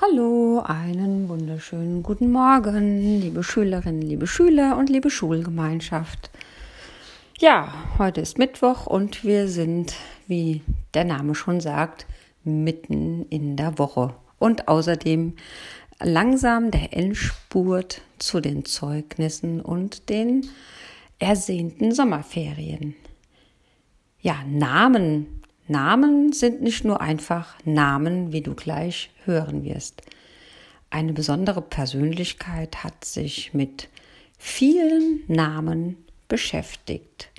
Hallo, einen wunderschönen guten Morgen, liebe Schülerinnen, liebe Schüler und liebe Schulgemeinschaft. Ja, heute ist Mittwoch und wir sind, wie der Name schon sagt, mitten in der Woche und außerdem langsam der Endspurt zu den Zeugnissen und den ersehnten Sommerferien. Ja, Namen Namen sind nicht nur einfach Namen, wie du gleich hören wirst. Eine besondere Persönlichkeit hat sich mit vielen Namen beschäftigt.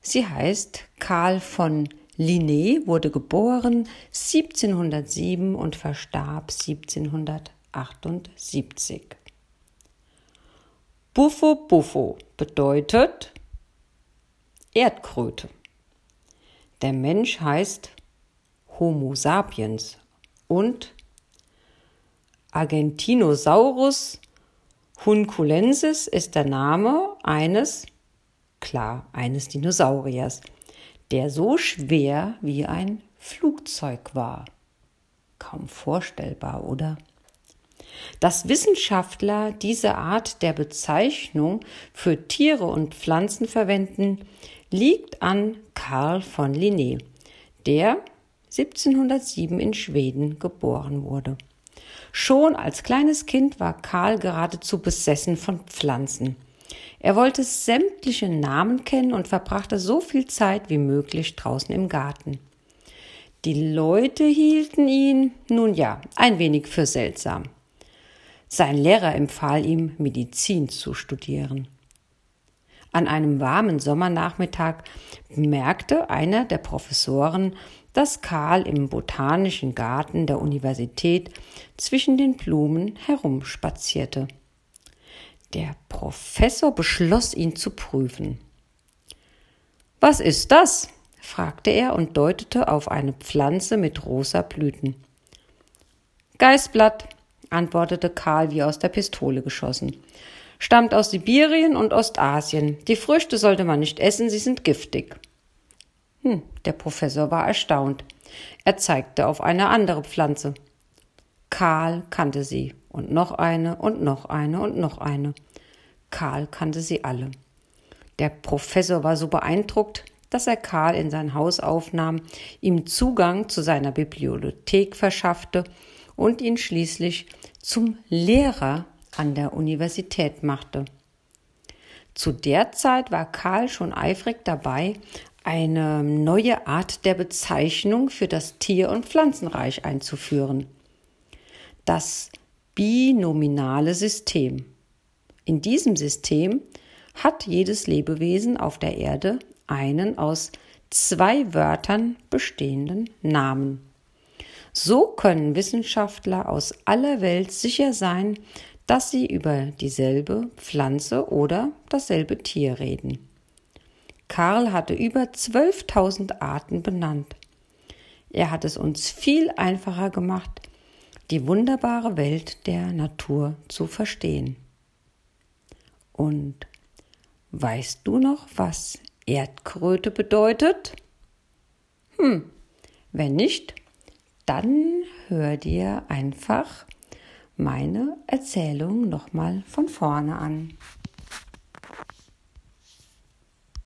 Sie heißt Karl von Linné, wurde geboren 1707 und verstarb 1778. Buffo Buffo bedeutet Erdkröte. Der Mensch heißt Homo sapiens und Argentinosaurus hunculensis ist der Name eines, klar, eines Dinosauriers, der so schwer wie ein Flugzeug war. Kaum vorstellbar, oder? Dass Wissenschaftler diese Art der Bezeichnung für Tiere und Pflanzen verwenden, liegt an Karl von Linné, der 1707 in Schweden geboren wurde. Schon als kleines Kind war Karl geradezu besessen von Pflanzen. Er wollte sämtliche Namen kennen und verbrachte so viel Zeit wie möglich draußen im Garten. Die Leute hielten ihn, nun ja, ein wenig für seltsam. Sein Lehrer empfahl ihm, Medizin zu studieren. An einem warmen Sommernachmittag bemerkte einer der Professoren, dass Karl im botanischen Garten der Universität zwischen den Blumen herumspazierte. Der Professor beschloss, ihn zu prüfen. Was ist das? fragte er und deutete auf eine Pflanze mit rosa Blüten. Geißblatt, antwortete Karl wie aus der Pistole geschossen stammt aus Sibirien und Ostasien. Die Früchte sollte man nicht essen, sie sind giftig. Hm, der Professor war erstaunt. Er zeigte auf eine andere Pflanze. Karl kannte sie und noch eine und noch eine und noch eine. Karl kannte sie alle. Der Professor war so beeindruckt, dass er Karl in sein Haus aufnahm, ihm Zugang zu seiner Bibliothek verschaffte und ihn schließlich zum Lehrer an der Universität machte. Zu der Zeit war Karl schon eifrig dabei, eine neue Art der Bezeichnung für das Tier- und Pflanzenreich einzuführen. Das binominale System. In diesem System hat jedes Lebewesen auf der Erde einen aus zwei Wörtern bestehenden Namen. So können Wissenschaftler aus aller Welt sicher sein, dass sie über dieselbe Pflanze oder dasselbe Tier reden. Karl hatte über 12.000 Arten benannt. Er hat es uns viel einfacher gemacht, die wunderbare Welt der Natur zu verstehen. Und weißt du noch, was Erdkröte bedeutet? Hm, wenn nicht, dann hör dir einfach meine Erzählung nochmal von vorne an.